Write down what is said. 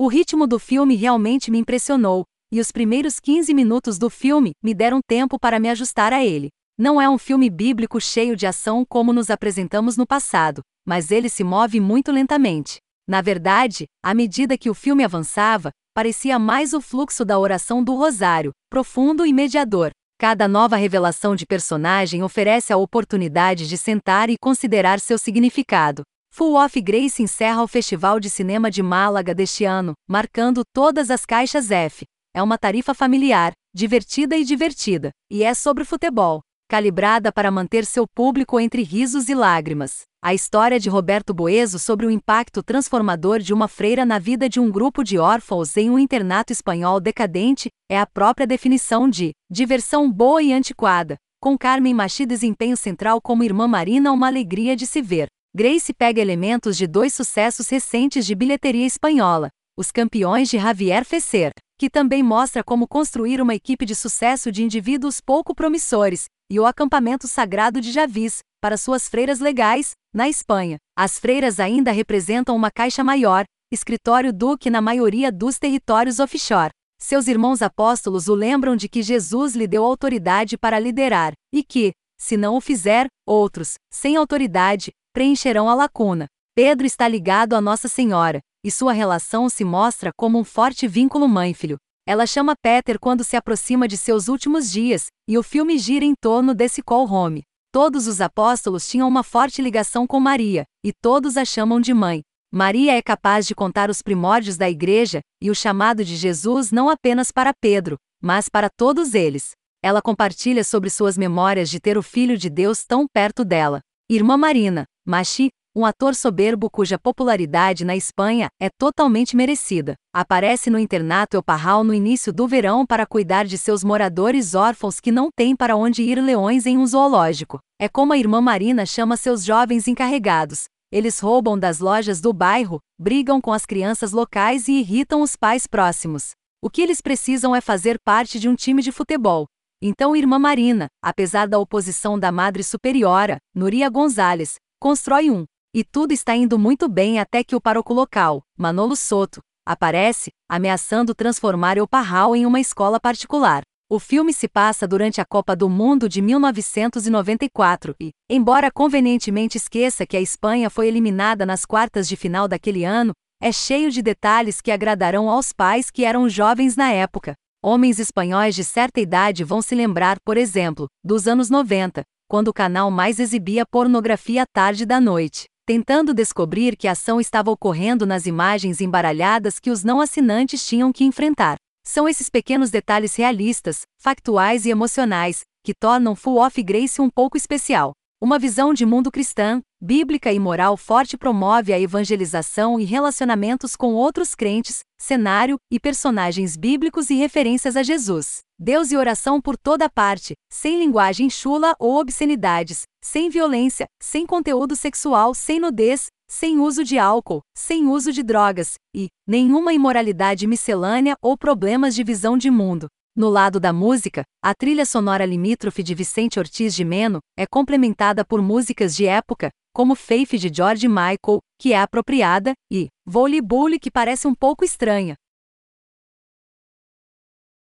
O ritmo do filme realmente me impressionou, e os primeiros 15 minutos do filme me deram tempo para me ajustar a ele. Não é um filme bíblico cheio de ação como nos apresentamos no passado, mas ele se move muito lentamente. Na verdade, à medida que o filme avançava, parecia mais o fluxo da oração do Rosário, profundo e mediador. Cada nova revelação de personagem oferece a oportunidade de sentar e considerar seu significado. Full of Grace encerra o Festival de Cinema de Málaga deste ano, marcando todas as caixas F. É uma tarifa familiar, divertida e divertida, e é sobre futebol calibrada para manter seu público entre risos e lágrimas. A história de Roberto Boeso sobre o impacto transformador de uma freira na vida de um grupo de órfãos em um internato espanhol decadente é a própria definição de diversão boa e antiquada. Com Carmen Machi desempenho central como irmã Marina, uma alegria de se ver. Grace pega elementos de dois sucessos recentes de bilheteria espanhola, Os Campeões de Javier Fesser, que também mostra como construir uma equipe de sucesso de indivíduos pouco promissores, e o acampamento sagrado de Javis, para suas freiras legais, na Espanha. As freiras ainda representam uma caixa maior, escritório duque na maioria dos territórios offshore. Seus irmãos apóstolos o lembram de que Jesus lhe deu autoridade para liderar, e que, se não o fizer, outros, sem autoridade, preencherão a lacuna. Pedro está ligado a Nossa Senhora, e sua relação se mostra como um forte vínculo mãe-filho. Ela chama Peter quando se aproxima de seus últimos dias, e o filme gira em torno desse call home. Todos os apóstolos tinham uma forte ligação com Maria, e todos a chamam de mãe. Maria é capaz de contar os primórdios da igreja e o chamado de Jesus não apenas para Pedro, mas para todos eles. Ela compartilha sobre suas memórias de ter o Filho de Deus tão perto dela. Irmã Marina, Machi, um ator soberbo cuja popularidade na Espanha é totalmente merecida. Aparece no internato El Parral no início do verão para cuidar de seus moradores órfãos que não têm para onde ir leões em um zoológico. É como a irmã Marina chama seus jovens encarregados. Eles roubam das lojas do bairro, brigam com as crianças locais e irritam os pais próximos. O que eles precisam é fazer parte de um time de futebol. Então, irmã Marina, apesar da oposição da Madre Superiora, Nuria Gonzalez, constrói um e tudo está indo muito bem até que o paroco local, Manolo Soto, aparece, ameaçando transformar El Parral em uma escola particular. O filme se passa durante a Copa do Mundo de 1994 e, embora convenientemente esqueça que a Espanha foi eliminada nas quartas de final daquele ano, é cheio de detalhes que agradarão aos pais que eram jovens na época. Homens espanhóis de certa idade vão se lembrar, por exemplo, dos anos 90, quando o canal mais exibia pornografia à tarde da noite tentando descobrir que ação estava ocorrendo nas imagens embaralhadas que os não assinantes tinham que enfrentar. São esses pequenos detalhes realistas, factuais e emocionais, que tornam Full of Grace um pouco especial. Uma visão de mundo cristã, bíblica e moral forte promove a evangelização e relacionamentos com outros crentes, cenário e personagens bíblicos e referências a Jesus. Deus e oração por toda parte, sem linguagem chula ou obscenidades, sem violência, sem conteúdo sexual, sem nudez, sem uso de álcool, sem uso de drogas e nenhuma imoralidade miscelânea ou problemas de visão de mundo. No lado da música, a trilha sonora limítrofe de Vicente Ortiz de Meno é complementada por músicas de época, como Faith de George Michael, que é apropriada, e Volley Bully que parece um pouco estranha,